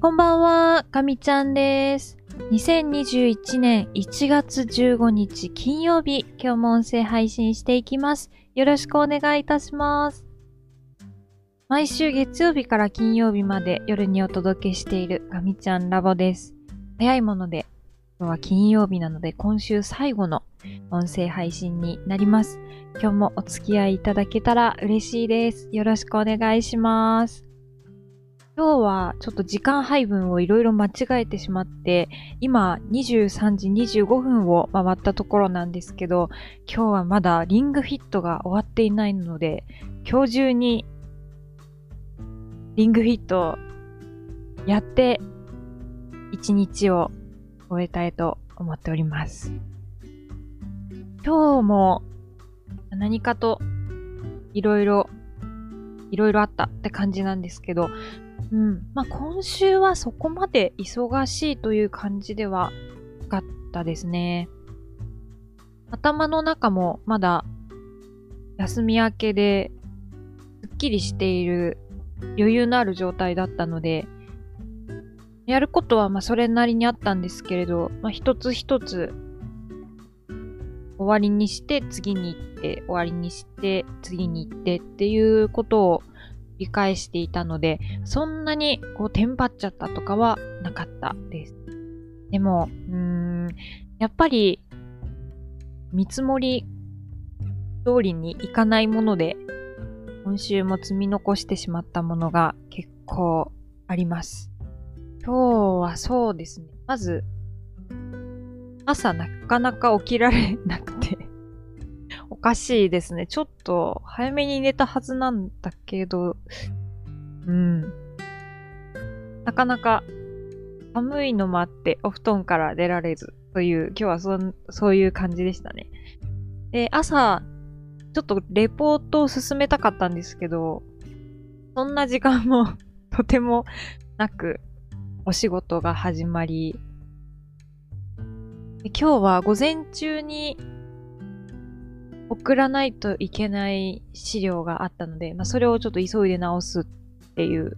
こんばんは、かみちゃんです。2021年1月15日金曜日、今日も音声配信していきます。よろしくお願いいたします。毎週月曜日から金曜日まで夜にお届けしているかみちゃんラボです。早いもので、今日は金曜日なので今週最後の音声配信になります。今日もお付き合いいただけたら嬉しいです。よろしくお願いします。今日はちょっと時間配分をいろいろ間違えてしまって、今23時25分を回ったところなんですけど、今日はまだリングフィットが終わっていないので、今日中にリングフィットをやって一日を終えたいと思っております。今日も何かといろいろいろいろあったって感じなんですけど、うん。まあ、今週はそこまで忙しいという感じではなかったですね。頭の中もまだ休み明けで、すっきりしている余裕のある状態だったので、やることはまあそれなりにあったんですけれど、まあ、一つ一つ終わりにして次に行って、終わりにして次に行ってっていうことを理解していたので、そんなにこうテンパっちゃったとかはなかったです。でも、うーん、やっぱり見積もり通りにいかないもので、今週も積み残してしまったものが結構あります。今日はそうですね。まず、朝なかなか起きられなくて、かしいですね。ちょっと早めに寝たはずなんだけど、うん。なかなか寒いのもあってお布団から出られずという、今日はそそういう感じでしたね。で、朝、ちょっとレポートを進めたかったんですけど、そんな時間も とてもなく、お仕事が始まり、今日は午前中に送らないといけない資料があったので、まあ、それをちょっと急いで直すっていう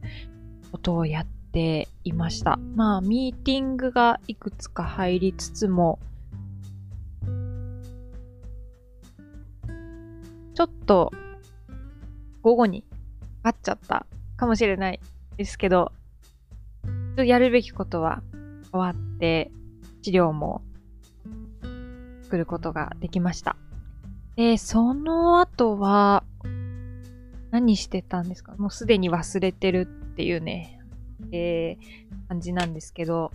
ことをやっていました。まあ、ミーティングがいくつか入りつつも、ちょっと午後にかかっちゃったかもしれないですけど、やるべきことは終わって、資料も作ることができました。で、その後は、何してたんですか？もうすでに忘れてるっていうね、えー、感じなんですけど、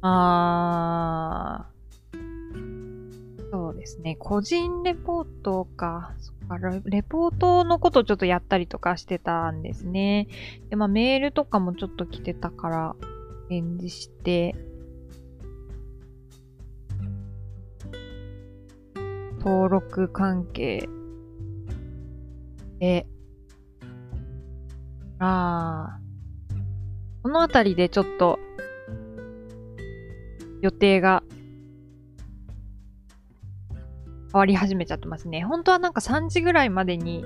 あー、そうですね。個人レポートか。そっかレレポートのことをちょっとやったりとかしてたんですね。で、まあメールとかもちょっと来てたから、返事して、登録関係で、ああ、このあたりでちょっと予定が変わり始めちゃってますね。本当はなんか3時ぐらいまでに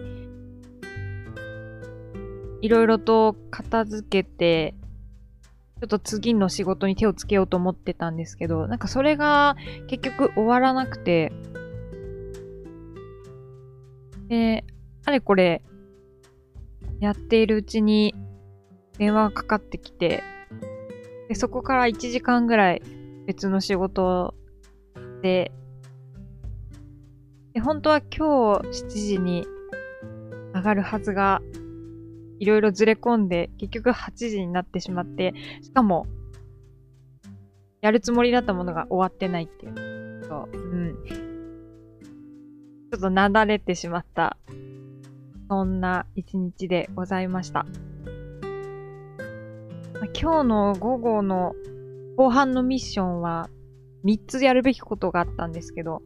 いろいろと片付けて、ちょっと次の仕事に手をつけようと思ってたんですけど、なんかそれが結局終わらなくて、で、あれこれ、やっているうちに電話がかかってきて、で、そこから1時間ぐらい別の仕事で、で、本当は今日7時に上がるはずが、いろいろずれ込んで、結局8時になってしまって、しかも、やるつもりだったものが終わってないっていう。そう。うん。ちょっとなだれてしまった、そんな一日でございました。今日の午後の後半のミッションは3つやるべきことがあったんですけど、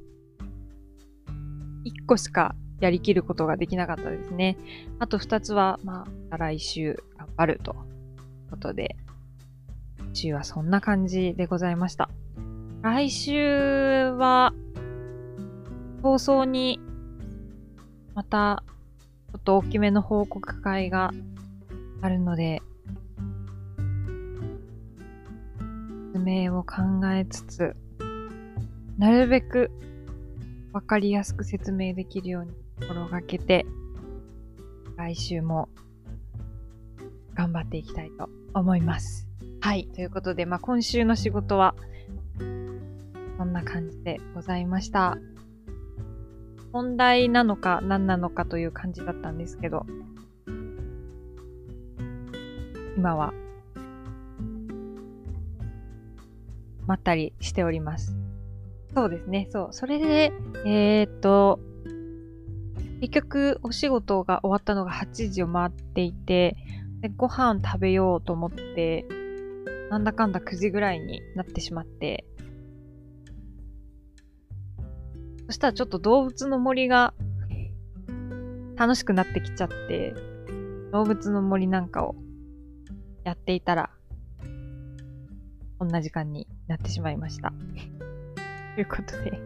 1個しかやりきることができなかったですね。あと2つは、まあ、来週頑張るということで、今週はそんな感じでございました。来週は、早々に、また、ちょっと大きめの報告会があるので、説明を考えつつ、なるべくわかりやすく説明できるように心がけて、来週も頑張っていきたいと思います。はい。ということで、まあ、今週の仕事は、そんな感じでございました。問題なのか何なのかという感じだったんですけど、今は、まったりしております。そうですね、そう。それで、えー、っと、結局お仕事が終わったのが8時を回っていて、でご飯食べようと思って、なんだかんだ9時ぐらいになってしまって、そしたらちょっと動物の森が楽しくなってきちゃって、動物の森なんかをやっていたら、こんな時間になってしまいました。ということで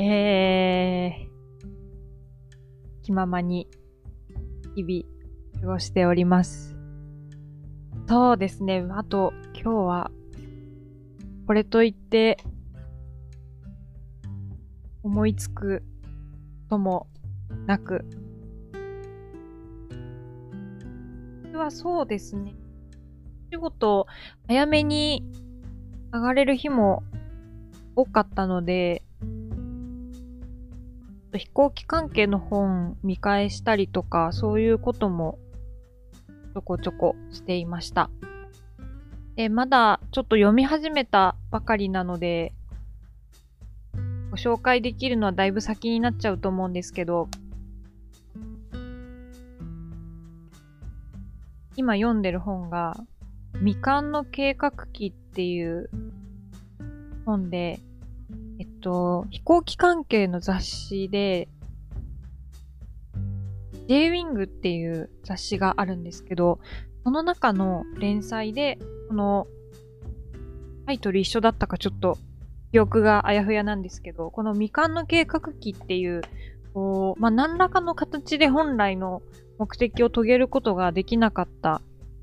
えー、気ままに日々過ごしております。そうですね。あと、今日は、これといって、思いつくともなく。はそうですね。仕事、早めに上がれる日も多かったので、飛行機関係の本見返したりとか、そういうこともちょこちょこしていました。で、まだちょっと読み始めたばかりなので、ご紹介できるのはだいぶ先になっちゃうと思うんですけど、今読んでる本が、未完の計画記っていう本で、えっと、飛行機関係の雑誌で、J-Wing っていう雑誌があるんですけど、その中の連載で、このタイトル一緒だったかちょっと記憶があやふやなんですけど、この未完の計画機っていう、こう、まあ、何らかの形で本来の目的を遂げることができなかった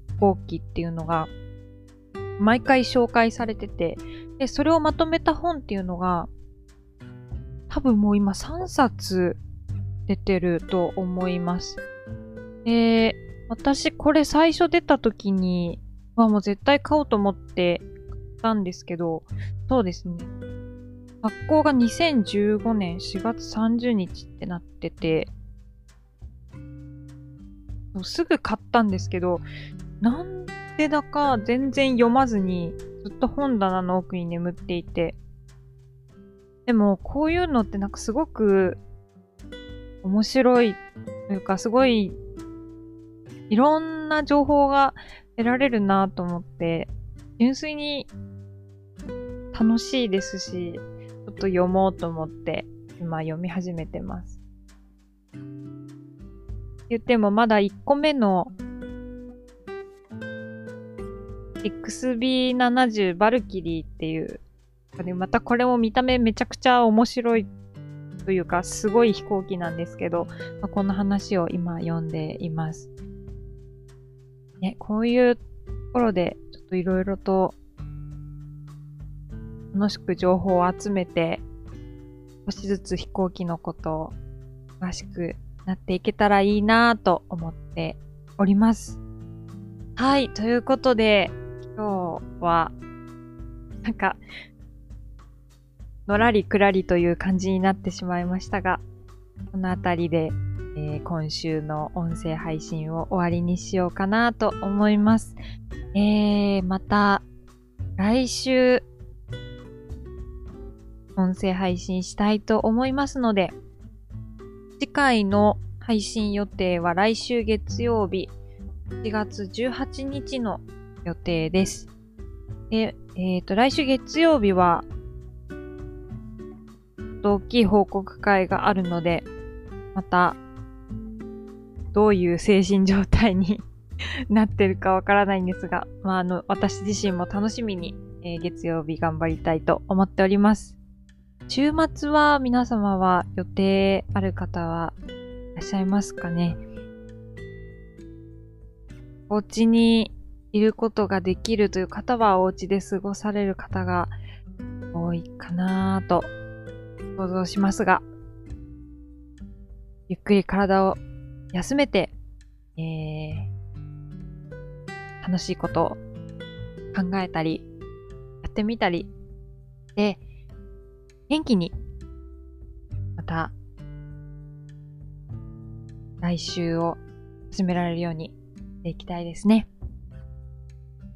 飛行機っていうのが、毎回紹介されてて、で、それをまとめた本っていうのが、多分もう今3冊出てると思います。で、私これ最初出た時に、まあもう絶対買おうと思ってたんですけど、そうですね。発行が2015年4月30日ってなってて、もうすぐ買ったんですけど、なんでだか全然読まずにずっと本棚の奥に眠っていて、でもこういうのってなんかすごく面白いというかすごいいろんな情報が得られるなと思って、純粋に楽しいですし、ちょっと読もうと思って今読み始めてます。言ってもまだ1個目の XB70 バルキリーっていう、またこれも見た目めちゃくちゃ面白いというかすごい飛行機なんですけど、まあ、この話を今読んでいます。ね、こういうところでといろいろと楽しく情報を集めて、少しずつ飛行機のことを詳しくなっていけたらいいなぁと思っております。はい、ということで、今日は、なんか、のらりくらりという感じになってしまいましたが、このあたりで、えー、今週の音声配信を終わりにしようかなと思います。えー、また、来週、音声配信したいと思いますので、次回の配信予定は来週月曜日、4月18日の予定です。で、えっ、ー、と、来週月曜日は、大きい報告会があるので、また、どういう精神状態に なってるかわからないんですが、まあ、あの、私自身も楽しみに、えー、月曜日頑張りたいと思っております。週末は皆様は予定ある方はいらっしゃいますかね？お家にいることができるという方はお家で過ごされる方が多いかなと想像しますが、ゆっくり体を休めて、えー、楽しいことを考えたり、やってみたり、で、元気に、また、来週を進められるようにしていきたいですね。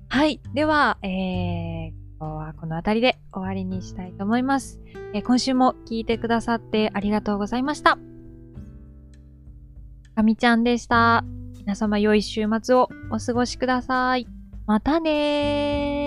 はい。では、えー、今日はこの辺りで終わりにしたいと思います。えー、今週も聞いてくださってありがとうございました。かみちゃんでした。皆様良い週末をお過ごしください。またねー。